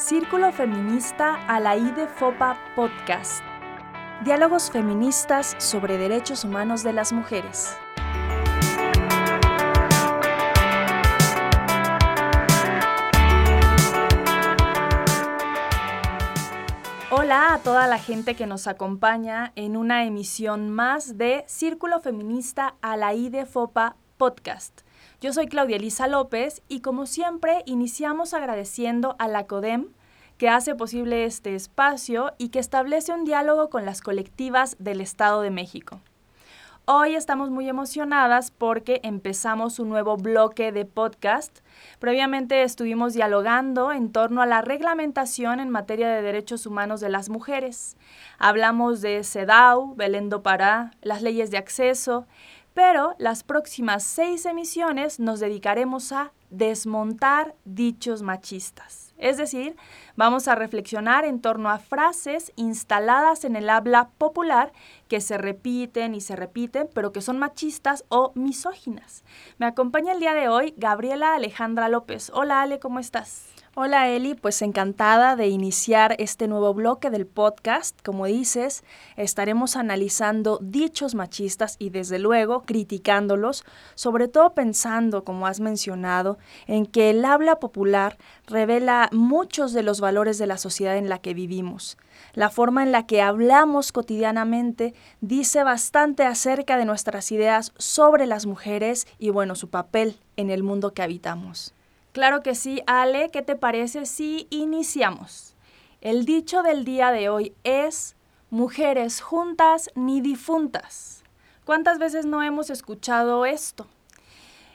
Círculo Feminista a la IDE FOPA Podcast. Diálogos feministas sobre derechos humanos de las mujeres. Hola a toda la gente que nos acompaña en una emisión más de Círculo Feminista a la IDE FOPA Podcast. Yo soy Claudia Elisa López y como siempre iniciamos agradeciendo a la CODEM que hace posible este espacio y que establece un diálogo con las colectivas del Estado de México. Hoy estamos muy emocionadas porque empezamos un nuevo bloque de podcast. Previamente estuvimos dialogando en torno a la reglamentación en materia de derechos humanos de las mujeres. Hablamos de CEDAW, Belén do Pará, las leyes de acceso, pero las próximas seis emisiones nos dedicaremos a desmontar dichos machistas. Es decir, vamos a reflexionar en torno a frases instaladas en el habla popular que se repiten y se repiten, pero que son machistas o misóginas. Me acompaña el día de hoy Gabriela Alejandra López. Hola Ale, ¿cómo estás? Hola Eli, pues encantada de iniciar este nuevo bloque del podcast. Como dices, estaremos analizando dichos machistas y desde luego criticándolos, sobre todo pensando, como has mencionado, en que el habla popular revela muchos de los valores de la sociedad en la que vivimos. La forma en la que hablamos cotidianamente dice bastante acerca de nuestras ideas sobre las mujeres y bueno, su papel en el mundo que habitamos. Claro que sí, Ale, ¿qué te parece si iniciamos? El dicho del día de hoy es mujeres juntas ni difuntas. ¿Cuántas veces no hemos escuchado esto?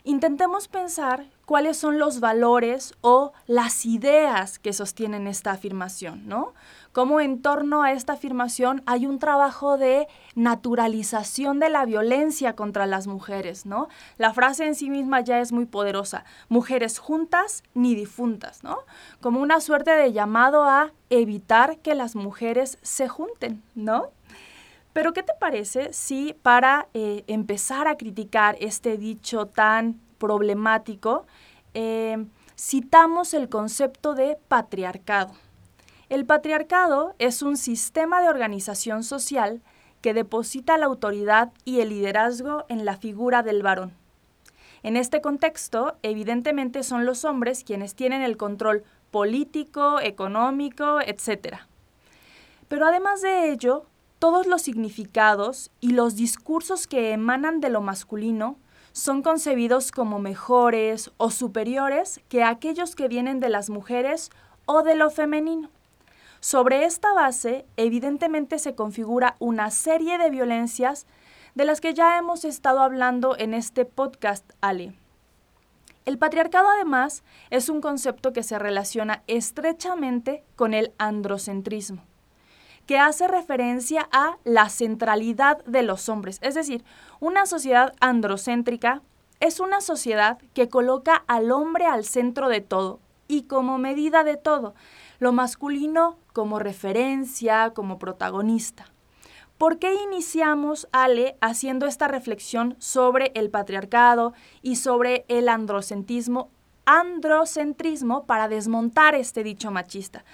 Intentemos pensar cuáles son los valores o las ideas que sostienen esta afirmación, ¿no? Cómo en torno a esta afirmación hay un trabajo de naturalización de la violencia contra las mujeres, ¿no? La frase en sí misma ya es muy poderosa, mujeres juntas ni difuntas, ¿no? Como una suerte de llamado a evitar que las mujeres se junten, ¿no? Pero ¿qué te parece si para eh, empezar a criticar este dicho tan problemático, eh, citamos el concepto de patriarcado? El patriarcado es un sistema de organización social que deposita la autoridad y el liderazgo en la figura del varón. En este contexto, evidentemente son los hombres quienes tienen el control político, económico, etc. Pero además de ello, todos los significados y los discursos que emanan de lo masculino son concebidos como mejores o superiores que aquellos que vienen de las mujeres o de lo femenino. Sobre esta base, evidentemente se configura una serie de violencias de las que ya hemos estado hablando en este podcast, Ale. El patriarcado además es un concepto que se relaciona estrechamente con el androcentrismo que hace referencia a la centralidad de los hombres. Es decir, una sociedad androcéntrica es una sociedad que coloca al hombre al centro de todo y como medida de todo, lo masculino como referencia, como protagonista. ¿Por qué iniciamos, Ale, haciendo esta reflexión sobre el patriarcado y sobre el androcentrismo, androcentrismo para desmontar este dicho machista?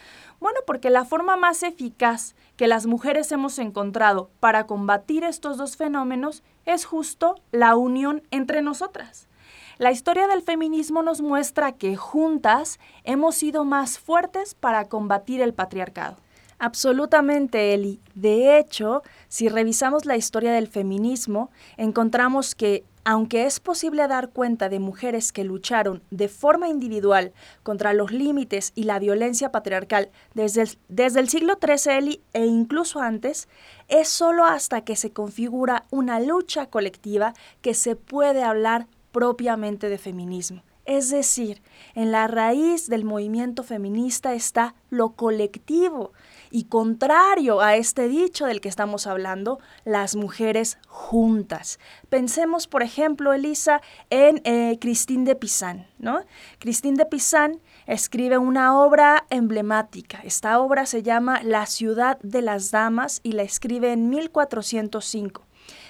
Bueno, porque la forma más eficaz que las mujeres hemos encontrado para combatir estos dos fenómenos es justo la unión entre nosotras. La historia del feminismo nos muestra que juntas hemos sido más fuertes para combatir el patriarcado. Absolutamente, Eli. De hecho, si revisamos la historia del feminismo, encontramos que aunque es posible dar cuenta de mujeres que lucharon de forma individual contra los límites y la violencia patriarcal desde el, desde el siglo XIII e incluso antes, es solo hasta que se configura una lucha colectiva que se puede hablar propiamente de feminismo. Es decir, en la raíz del movimiento feminista está lo colectivo y contrario a este dicho del que estamos hablando, las mujeres juntas. Pensemos, por ejemplo, Elisa, en eh, de Pizan, ¿no? Christine de Pizan escribe una obra emblemática. Esta obra se llama La ciudad de las damas y la escribe en 1405.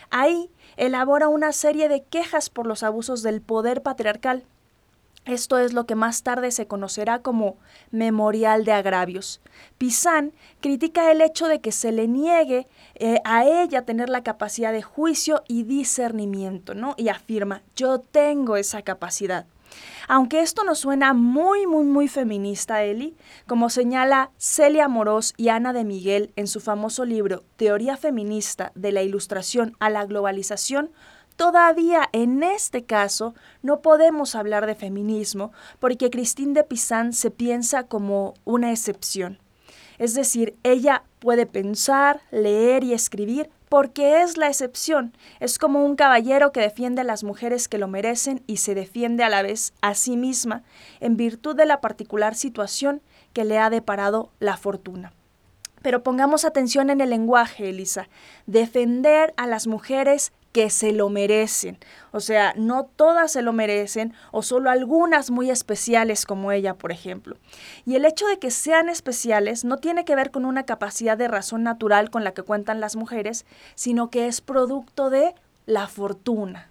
Ahí elabora una serie de quejas por los abusos del poder patriarcal Esto es lo que más tarde se conocerá como memorial de agravios. Pizán critica el hecho de que se le niegue eh, a ella tener la capacidad de juicio y discernimiento, ¿no? Y afirma, yo tengo esa capacidad. Aunque esto nos suena muy, muy, muy feminista, Eli, como señala Celia Morós y Ana de Miguel en su famoso libro Teoría Feminista de la Ilustración a la Globalización, Todavía en este caso no podemos hablar de feminismo porque Christine de Pizan se piensa como una excepción. Es decir, ella puede pensar, leer y escribir porque es la excepción. Es como un caballero que defiende a las mujeres que lo merecen y se defiende a la vez a sí misma en virtud de la particular situación que le ha deparado la fortuna. Pero pongamos atención en el lenguaje, Elisa. Defender a las mujeres que se lo merecen. O sea, no todas se lo merecen o solo algunas muy especiales como ella, por ejemplo. Y el hecho de que sean especiales no tiene que ver con una capacidad de razón natural con la que cuentan las mujeres, sino que es producto de la fortuna.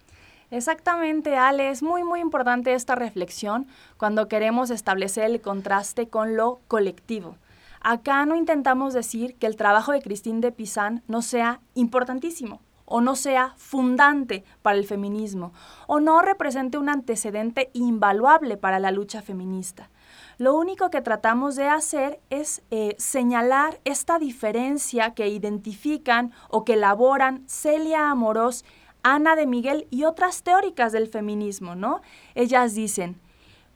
Exactamente, Ale, es muy muy importante esta reflexión cuando queremos establecer el contraste con lo colectivo. Acá no intentamos decir que el trabajo de Christine de Pizan no sea importantísimo, o no sea fundante para el feminismo o no represente un antecedente invaluable para la lucha feminista. Lo único que tratamos de hacer es eh, señalar esta diferencia que identifican o que elaboran Celia Amorós, Ana de Miguel y otras teóricas del feminismo, ¿no? Ellas dicen,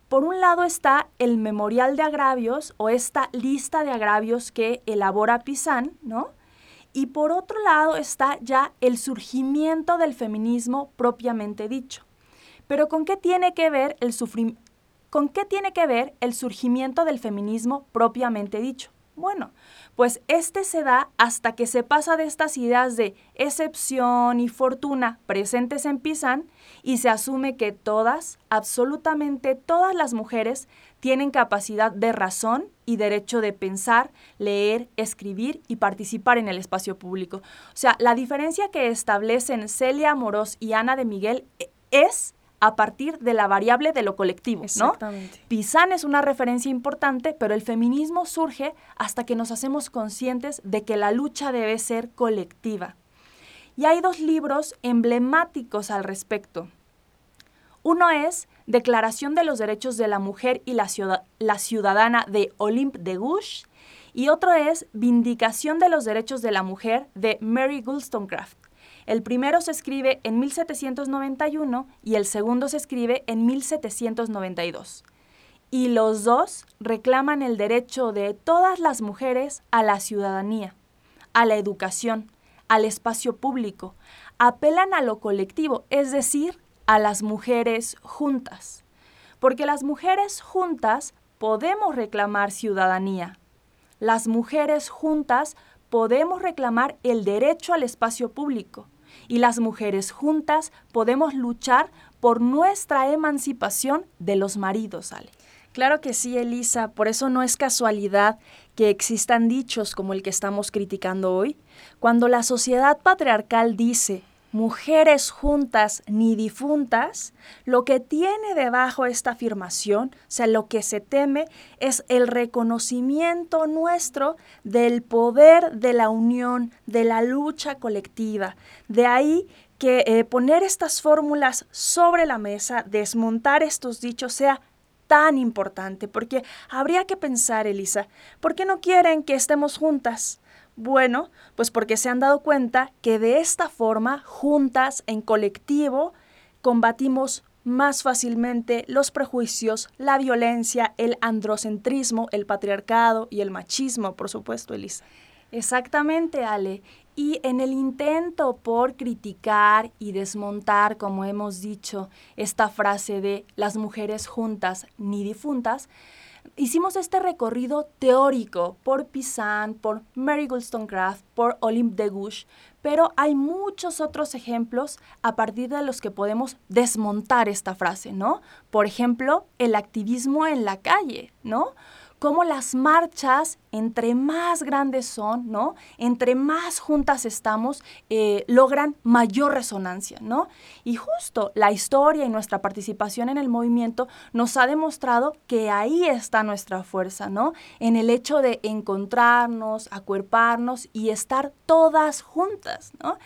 por un lado está el memorial de agravios o esta lista de agravios que elabora Pizán, ¿no? Y por otro lado está ya el surgimiento del feminismo propiamente dicho. Pero ¿con qué tiene que ver el ¿Con qué tiene que ver el surgimiento del feminismo propiamente dicho? Bueno, pues este se da hasta que se pasa de estas ideas de excepción y fortuna presentes en Pizán y se asume que todas, absolutamente todas las mujeres, tienen capacidad de razón y derecho de pensar, leer, escribir y participar en el espacio público. O sea, la diferencia que establecen Celia Amorós y Ana de Miguel e, es a partir de la variable de lo colectivo, ¿no? Exactamente. Pizán es una referencia importante, pero el feminismo surge hasta que nos hacemos conscientes de que la lucha debe ser colectiva. Y hay dos libros emblemáticos al respecto. Uno es Declaración de los Derechos de la Mujer y la, Ciudadana de Olympe de Gouges y otro es Vindicación de los Derechos de la Mujer de Mary Wollstonecraft. El primero se escribe en 1791 y el segundo se escribe en 1792. Y los dos reclaman el derecho de todas las mujeres a la ciudadanía, a la educación, al espacio público. Apelan a lo colectivo, es decir, a las mujeres juntas. Porque las mujeres juntas podemos reclamar ciudadanía. Las mujeres juntas podemos reclamar el derecho al espacio público y las mujeres juntas podemos luchar por nuestra emancipación de los maridos, Ale. Claro que sí, Elisa, por eso no es casualidad que existan dichos como el que estamos criticando hoy. Cuando la sociedad patriarcal dice mujeres juntas ni difuntas, lo que tiene debajo esta afirmación, o sea, lo que se teme es el reconocimiento nuestro del poder de la unión, de la lucha colectiva. De ahí que eh, poner estas fórmulas sobre la mesa, desmontar estos dichos, sea tan importante, porque habría que pensar, Elisa, ¿por qué no quieren que estemos juntas? Bueno, pues porque se han dado cuenta que de esta forma, juntas, en colectivo, combatimos más fácilmente los prejuicios, la violencia, el androcentrismo, el patriarcado y el machismo, por supuesto, Elisa. Exactamente, Ale. Y en el intento por criticar y desmontar, como hemos dicho, esta frase de las mujeres juntas ni difuntas, hicimos este recorrido teórico por Pizan, por Mary Wollstonecraft, por Olympe de Gouges, pero hay muchos otros ejemplos a partir de los que podemos desmontar esta frase, ¿no? Por ejemplo, el activismo en la calle, ¿no? Cómo las marchas, entre más grandes son, ¿no? Entre más juntas estamos, eh, logran mayor resonancia, ¿no? Y justo la historia y nuestra participación en el movimiento nos ha demostrado que ahí está nuestra fuerza, ¿no? En el hecho de encontrarnos, acuerparnos y estar todas juntas, ¿no?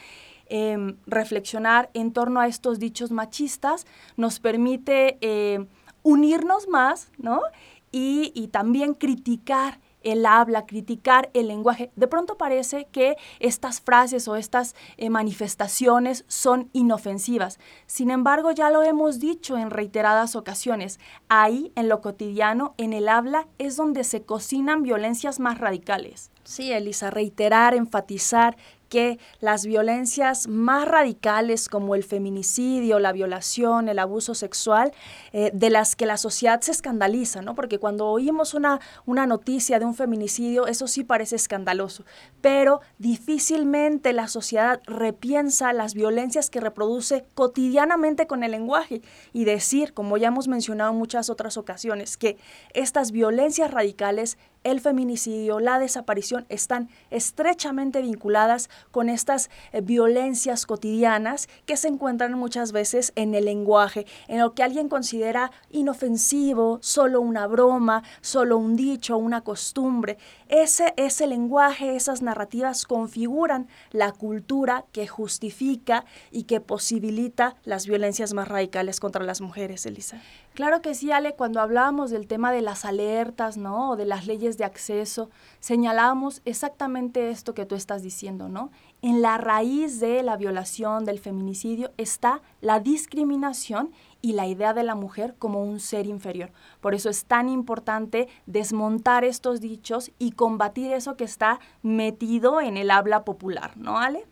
Em, reflexionar en torno a estos dichos machistas nos permite eh, unirnos más, ¿no? Y, también criticar el habla, criticar el lenguaje. De pronto parece que estas frases o estas eh, manifestaciones son inofensivas. Sin embargo, ya lo hemos dicho en reiteradas ocasiones, ahí en lo cotidiano, en el habla, es donde se cocinan violencias más radicales. Sí, Elisa, reiterar, enfatizar que las violencias más radicales como el feminicidio, la violación, el abuso sexual, eh, de las que la sociedad se escandaliza, ¿no? Porque cuando oímos una, una noticia de un feminicidio, eso sí parece escandaloso, pero difícilmente la sociedad repiensa las violencias que reproduce cotidianamente con el lenguaje y decir, como ya hemos mencionado en muchas otras ocasiones, que estas violencias radicales el feminicidio, la desaparición están estrechamente vinculadas con estas eh, violencias cotidianas que se encuentran muchas veces en el lenguaje, en lo que alguien considera inofensivo, solo una broma, solo un dicho, una costumbre. Ese, ese lenguaje, esas narrativas configuran la cultura que justifica y que posibilita las violencias más radicales contra las mujeres, Elisa. Claro que sí, Ale, cuando hablábamos del tema de las alertas, ¿no? O de las leyes de acceso, señalábamos exactamente esto que tú estás diciendo, ¿no? En la raíz de la violación, del feminicidio, está la discriminación y la idea de la mujer como un ser inferior. Por eso es tan importante desmontar estos dichos y combatir eso que está metido en el habla popular, ¿no, Ale?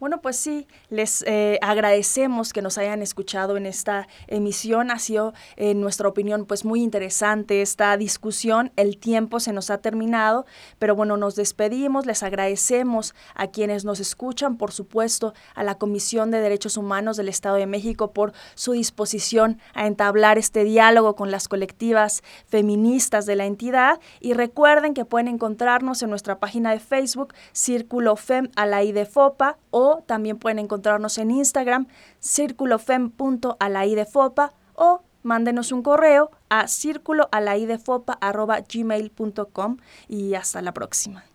Bueno, pues sí, les eh, agradecemos que nos hayan escuchado en esta emisión. Ha sido, en nuestra opinión, pues muy interesante esta discusión. El tiempo se nos ha terminado, pero bueno, nos despedimos. Les agradecemos a quienes nos escuchan, por supuesto, a la Comisión de Derechos Humanos del Estado de México por su disposición a entablar este diálogo con las colectivas feministas de la entidad. Y recuerden que pueden encontrarnos en nuestra página de Facebook, Círculo FEM a la IDFOPA o también pueden encontrarnos en Instagram, círculofem.alaidefopa o mándenos un correo a círculoalaidefopa.gmail.com y hasta la próxima.